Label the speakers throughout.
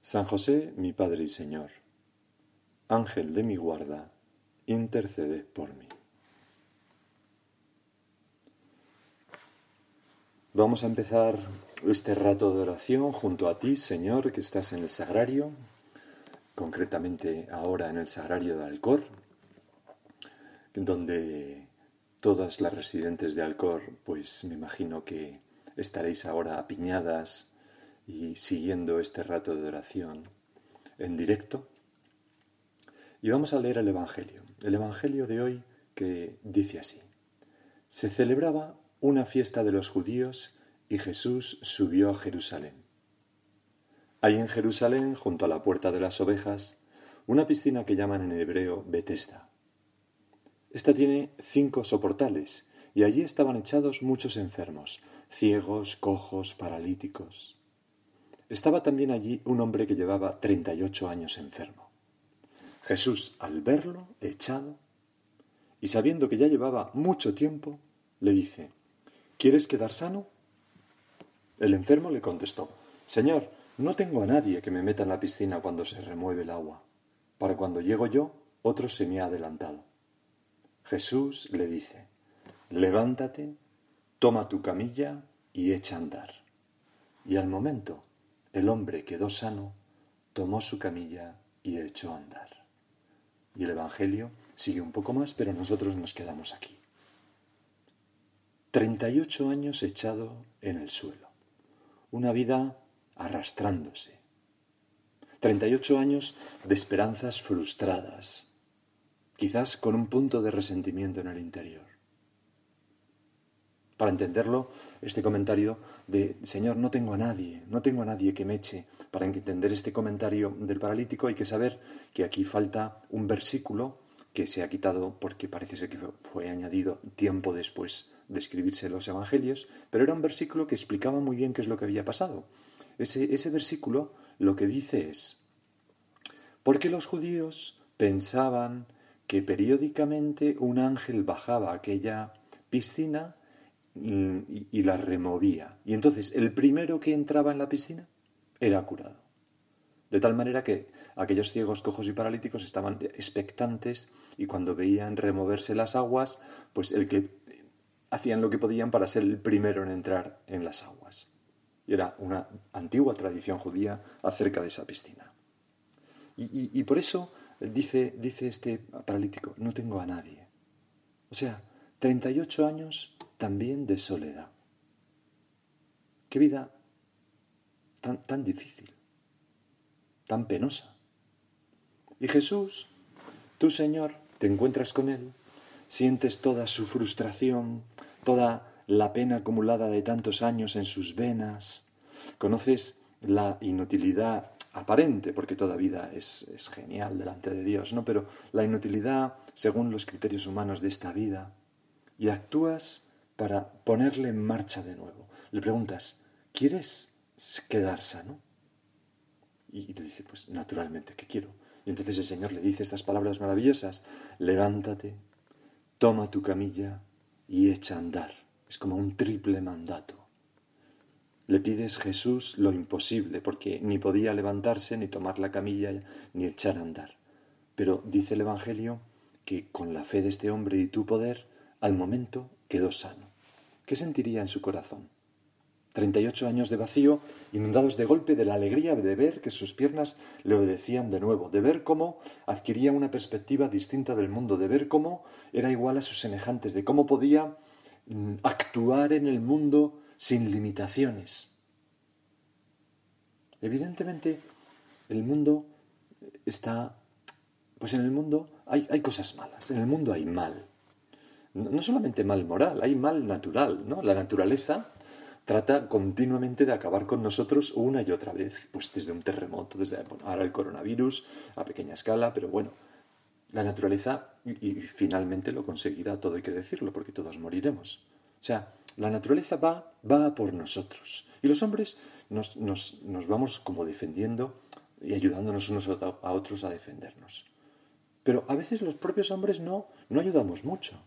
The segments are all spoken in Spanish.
Speaker 1: San José, mi Padre y Señor, Ángel de mi guarda, intercede por mí. Vamos a empezar este rato de oración junto a ti, Señor, que estás en el sagrario, concretamente ahora en el sagrario de Alcor, donde todas las residentes de Alcor, pues me imagino que estaréis ahora apiñadas y siguiendo este rato de oración en directo. Y vamos a leer el Evangelio. El Evangelio de hoy que dice así. Se celebraba una fiesta de los judíos y Jesús subió a Jerusalén. Hay en Jerusalén, junto a la puerta de las ovejas, una piscina que llaman en hebreo Betesda. Esta tiene cinco soportales y allí estaban echados muchos enfermos, ciegos, cojos, paralíticos. Estaba también allí un hombre que llevaba treinta y ocho años enfermo. Jesús, al verlo echado, y sabiendo que ya llevaba mucho tiempo, le dice, ¿Quieres quedar sano? El enfermo le contestó, Señor, no tengo a nadie que me meta en la piscina cuando se remueve el agua. Para cuando llego yo, otro se me ha adelantado. Jesús le dice, Levántate, toma tu camilla y echa a andar. Y al momento el hombre quedó sano, tomó su camilla y echó a andar. Y el Evangelio sigue un poco más, pero nosotros nos quedamos aquí. Treinta y ocho años echado en el suelo. Una vida arrastrándose. Treinta y ocho años de esperanzas frustradas, quizás con un punto de resentimiento en el interior. Para entenderlo, este comentario de Señor, no tengo a nadie, no tengo a nadie que me eche. Para entender este comentario del paralítico hay que saber que aquí falta un versículo que se ha quitado porque parece ser que fue añadido tiempo después de escribirse los evangelios, pero era un versículo que explicaba muy bien qué es lo que había pasado. Ese, ese versículo lo que dice es, porque los judíos pensaban que periódicamente un ángel bajaba a aquella piscina y, la removía. Y entonces el primero que entraba en la piscina era curado. De tal manera que aquellos ciegos, cojos y paralíticos estaban expectantes y cuando veían removerse las aguas, pues el que hacían lo que podían para ser el primero en entrar en las aguas. Y era una antigua tradición judía acerca de esa piscina. Y, y por eso dice, dice este paralítico, no tengo a nadie. O sea, 38 años también de soledad. Qué vida tan, tan difícil, tan penosa. Y Jesús, tú Señor, te encuentras con Él, sientes toda su frustración, toda la pena acumulada de tantos años en sus venas, conoces la inutilidad aparente, porque toda vida es, es, genial delante de Dios, ¿no? Pero la inutilidad, según los criterios humanos de esta vida, y actúas para ponerle en marcha de nuevo. Le preguntas, ¿quieres quedar sano? Y le dice, pues naturalmente que quiero. Y entonces el Señor le dice estas palabras maravillosas, levántate, toma tu camilla y echa a andar. Es como un triple mandato. Le pides Jesús lo imposible, porque ni podía levantarse, ni tomar la camilla, ni echar a andar. Pero dice el Evangelio que con la fe de este hombre y tu poder, al momento quedó sano. ¿Qué sentiría en su corazón? Treinta y ocho años de vacío, inundados de golpe de la alegría de ver que sus piernas le obedecían de nuevo, de ver cómo adquiría una perspectiva distinta del mundo, de ver cómo era igual a sus semejantes, de cómo podía mm, actuar en el mundo sin limitaciones. Evidentemente, el mundo está, pues en el mundo hay, hay cosas malas, en el mundo hay mal no solamente mal moral, hay mal natural, ¿no? La naturaleza trata continuamente de acabar con nosotros una y otra vez, pues desde un terremoto, desde ahora el coronavirus a pequeña escala, pero bueno, la naturaleza, y, finalmente lo conseguirá, todo hay que decirlo, porque todos moriremos. O sea, la naturaleza va, va por nosotros. Y los hombres nos, nos, nos vamos como defendiendo y ayudándonos unos a otros a defendernos. Pero a veces los propios hombres no, no ayudamos mucho.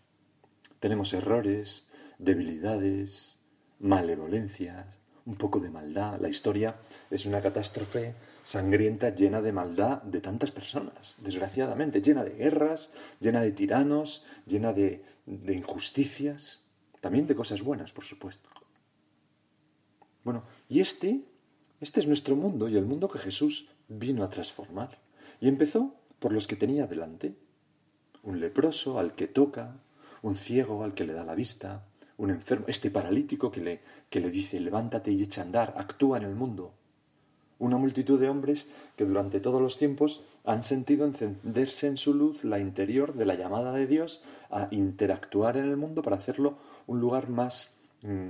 Speaker 1: Tenemos errores, debilidades, malevolencias, un poco de maldad. La historia es una catástrofe sangrienta llena de maldad de tantas personas, desgraciadamente, llena de guerras, llena de tiranos, llena de, de injusticias, también de cosas buenas, por supuesto. Bueno, y este, este es nuestro mundo y el mundo que Jesús vino a transformar. Y empezó por los que tenía delante. Un leproso al que toca, un ciego al que le da la vista, un enfermo, este paralítico que le, que le dice levántate y echa a andar, actúa en el mundo. Una multitud de hombres que durante todos los tiempos han sentido encenderse en su luz la interior de la llamada de Dios a interactuar en el mundo para hacerlo un lugar más mm,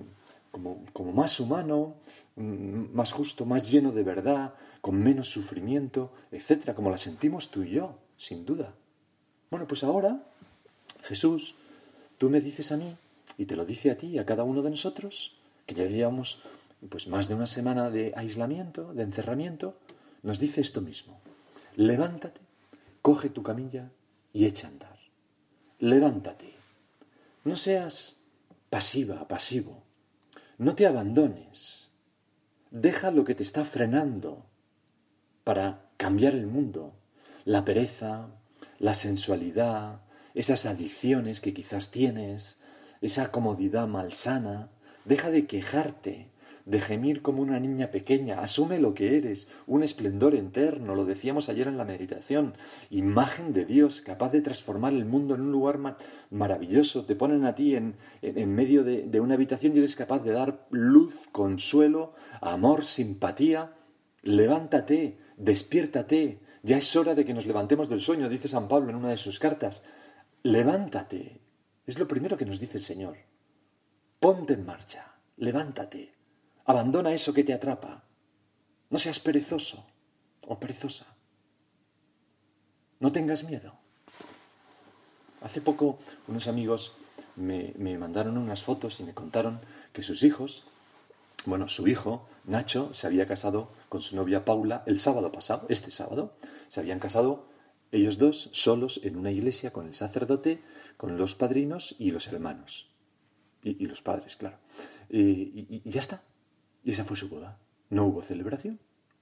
Speaker 1: como, como, más humano, mm, más justo, más lleno de verdad, con menos sufrimiento, etcétera, como la sentimos tú y yo, sin duda. Bueno, pues ahora, Jesús, tú me dices a mí y te lo dice a ti y a cada uno de nosotros, que ya llevamos pues más de una semana de aislamiento, de encerramiento, nos dice esto mismo. Levántate, coge tu camilla y echa a andar. Levántate. No seas pasiva, pasivo. No te abandones. Deja lo que te está frenando para cambiar el mundo. La pereza, la sensualidad, esas adicciones que quizás tienes, esa comodidad malsana, deja de quejarte, de gemir como una niña pequeña, asume lo que eres, un esplendor eterno, lo decíamos ayer en la meditación, imagen de Dios, capaz de transformar el mundo en un lugar maravilloso, te ponen a ti en, en, medio de, de una habitación y eres capaz de dar luz, consuelo, amor, simpatía, levántate, despiértate, ya es hora de que nos levantemos del sueño, dice San Pablo en una de sus cartas, levántate, es lo primero que nos dice el Señor. Ponte en marcha, levántate, abandona eso que te atrapa. No seas perezoso o perezosa. No tengas miedo. Hace poco unos amigos me, me, mandaron unas fotos y me contaron que sus hijos, bueno, su hijo, Nacho, se había casado con su novia Paula el sábado pasado, este sábado. Se habían casado ellos dos solos en una iglesia con el sacerdote, con los padrinos y los hermanos. Y, los padres, claro. y, ya está. Y esa fue su boda. No hubo celebración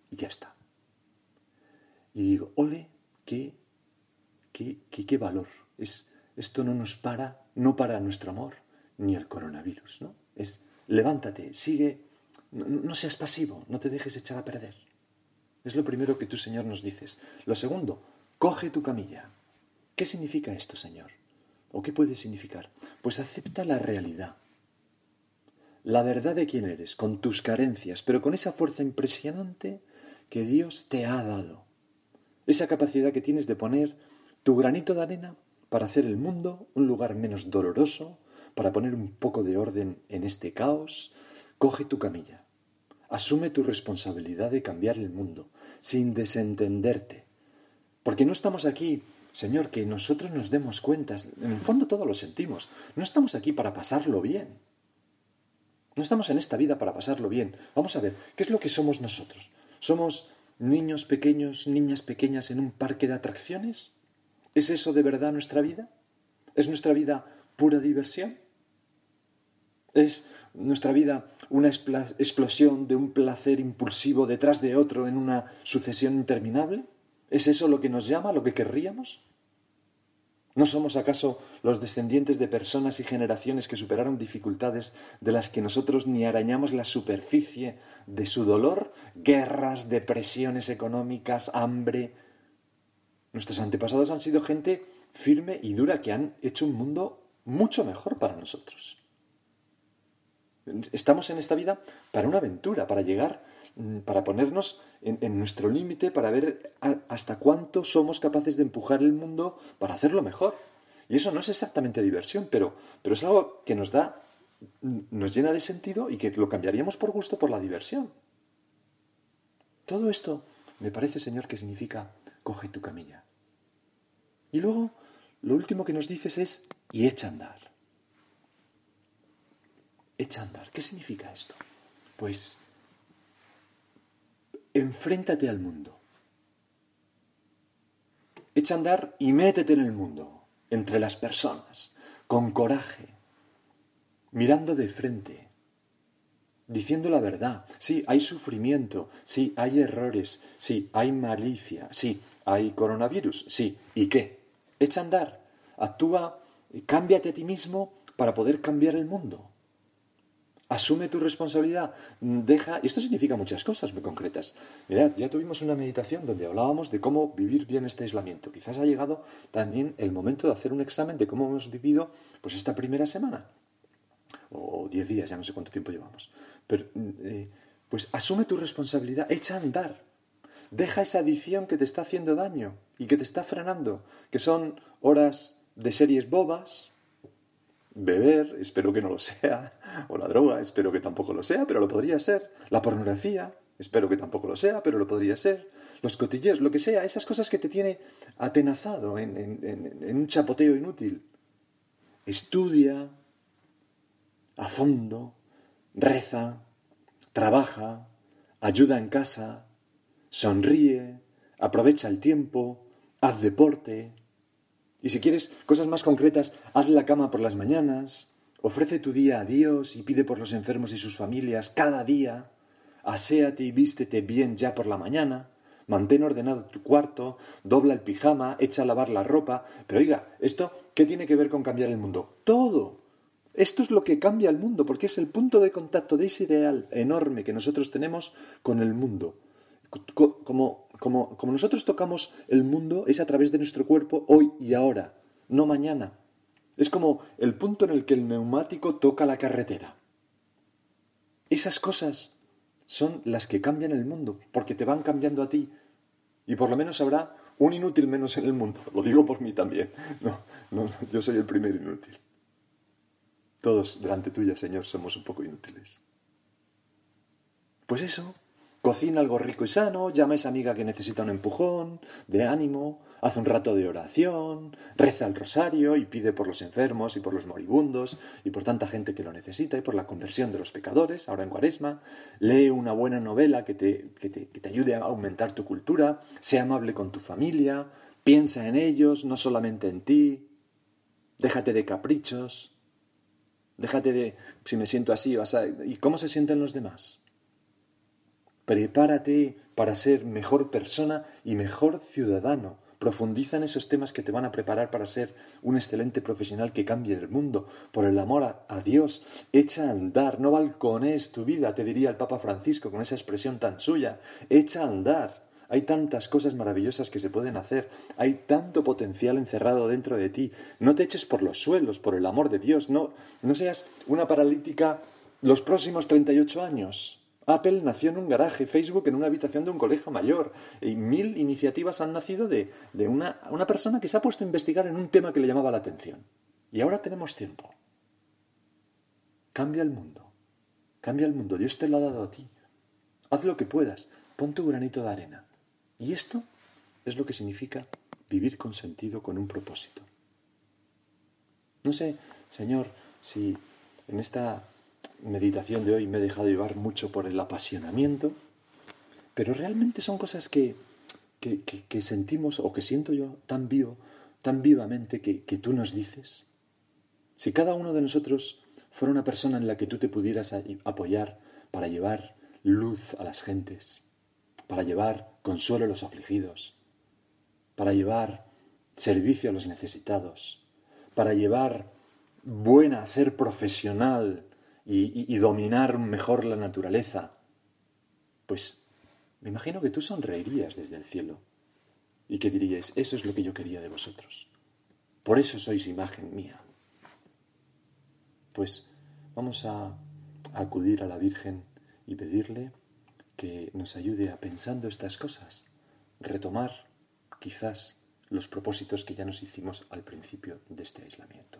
Speaker 1: y ya está. Y digo, ole, qué, qué, qué, valor. Es, esto no nos para, no para nuestro amor, ni el coronavirus, ¿no? Es levántate, sigue, no, seas pasivo, no te dejes echar a perder. Es lo primero que tú, Señor, nos dices. Lo segundo, Coge tu camilla. ¿Qué significa esto, Señor? ¿O qué puede significar? Pues acepta la realidad, la verdad de quién eres, con tus carencias, pero con esa fuerza impresionante que Dios te ha dado. Esa capacidad que tienes de poner tu granito de arena para hacer el mundo un lugar menos doloroso, para poner un poco de orden en este caos. Coge tu camilla. Asume tu responsabilidad de cambiar el mundo, sin desentenderte, porque no estamos aquí, Señor, que nosotros nos demos cuentas. En el fondo todo lo sentimos. No estamos aquí para pasarlo bien. No estamos en esta vida para pasarlo bien. Vamos a ver, ¿qué es lo que somos nosotros? ¿Somos niños pequeños, niñas pequeñas en un parque de atracciones? ¿Es eso de verdad nuestra vida? ¿Es nuestra vida pura diversión? ¿Es nuestra vida una explosión de un placer impulsivo detrás de otro en una sucesión interminable? ¿Es eso lo que nos llama, lo que querríamos? ¿No somos acaso los descendientes de personas y generaciones que superaron dificultades de las que nosotros ni arañamos la superficie de su dolor? Guerras, depresiones económicas, hambre. Nuestros antepasados han sido gente firme y dura que han hecho un mundo mucho mejor para nosotros. Estamos en esta vida para una aventura, para llegar para ponernos en, nuestro límite, para ver hasta cuánto somos capaces de empujar el mundo para hacerlo mejor. Y eso no es exactamente diversión, pero, pero es algo que nos da nos llena de sentido y que lo cambiaríamos por gusto por la diversión. Todo esto me parece, Señor, que significa coge tu camilla. Y luego, lo último que nos dices es y echa a andar. Echa a andar. ¿Qué significa esto? Pues enfréntate al mundo. Echa a andar y métete en el mundo, entre las personas, con coraje, mirando de frente, diciendo la verdad. Sí, hay sufrimiento, sí, hay errores, sí, hay malicia, sí, hay coronavirus, sí. ¿Y qué? Echa a andar, actúa, cámbiate a ti mismo para poder cambiar el mundo. Asume tu responsabilidad, deja... Y esto significa muchas cosas muy concretas. Mirad, ya tuvimos una meditación donde hablábamos de cómo vivir bien este aislamiento. Quizás ha llegado también el momento de hacer un examen de cómo hemos vivido pues esta primera semana o diez días, ya no sé cuánto tiempo llevamos. Pero, eh, pues asume tu responsabilidad, echa a andar. Deja esa adicción que te está haciendo daño y que te está frenando, que son horas de series bobas, beber, espero que no lo sea, o la droga, espero que tampoco lo sea, pero lo podría ser, la pornografía, espero que tampoco lo sea, pero lo podría ser, los cotilleos, lo que sea, esas cosas que te tiene atenazado en, en un chapoteo inútil. Estudia, a fondo, reza, trabaja, ayuda en casa, sonríe, aprovecha el tiempo, haz deporte. Y si quieres cosas más concretas, haz la cama por las mañanas, ofrece tu día a Dios y pide por los enfermos y sus familias cada día, aséate y vístete bien ya por la mañana, mantén ordenado tu cuarto, dobla el pijama, echa a lavar la ropa. Pero oiga, ¿esto qué tiene que ver con cambiar el mundo? Todo. Esto es lo que cambia el mundo, porque es el punto de contacto de ese ideal enorme que nosotros tenemos con el mundo. Como, como, como nosotros tocamos el mundo es a través de nuestro cuerpo hoy y ahora, no mañana. Es como el punto en el que el neumático toca la carretera. Esas cosas son las que cambian el mundo, porque te van cambiando a ti. Y por lo menos habrá un inútil menos en el mundo. Lo digo por mí también. No, no, yo soy el primer inútil. Todos delante tuya, Señor, somos un poco inútiles. Pues eso, cocina algo rico y sano, llama a esa amiga que necesita un empujón, de ánimo, hace un rato de oración, reza el rosario y pide por los enfermos y por los moribundos y por tanta gente que lo necesita y por la conversión de los pecadores, ahora en cuaresma, lee una buena novela que te, que te, que te ayude a aumentar tu cultura, sea amable con tu familia, piensa en ellos, no solamente en ti, déjate de caprichos, Déjate de, si me siento así, vas ¿y cómo se sienten los demás? Prepárate para ser mejor persona y mejor ciudadano. Profundiza en esos temas que te van a preparar para ser un excelente profesional que cambie el mundo. Por el amor a, Dios, echa a andar, no balcones tu vida, te diría el Papa Francisco con esa expresión tan suya. Echa a andar. Hay tantas cosas maravillosas que se pueden hacer, hay tanto potencial encerrado dentro de ti. No te eches por los suelos, por el amor de Dios, no, no seas una paralítica los próximos 38 años. Apple nació en un garaje, Facebook en una habitación de un colegio mayor, y mil iniciativas han nacido de, de una, una persona que se ha puesto a investigar en un tema que le llamaba la atención. Y ahora tenemos tiempo. Cambia el mundo. Cambia el mundo. Dios te lo ha dado a ti. Haz lo que puedas. Pon tu granito de arena. Y esto es lo que significa vivir con sentido, con un propósito. No sé, Señor, si en esta meditación de hoy me he dejado llevar mucho por el apasionamiento, pero realmente son cosas que, que, sentimos o que siento yo tan vivo, tan vivamente que, que tú nos dices. Si cada uno de nosotros fuera una persona en la que tú te pudieras apoyar para llevar luz a las gentes, para llevar consuelo a los afligidos, para llevar servicio a los necesitados, para llevar buena, hacer profesional y, dominar mejor la naturaleza, pues me imagino que tú sonreirías desde el cielo y que diríais, eso es lo que yo quería de vosotros. Por eso sois imagen mía. Pues vamos a acudir a la Virgen y pedirle que nos ayude a, pensando estas cosas, retomar quizás los propósitos que ya nos hicimos al principio de este aislamiento.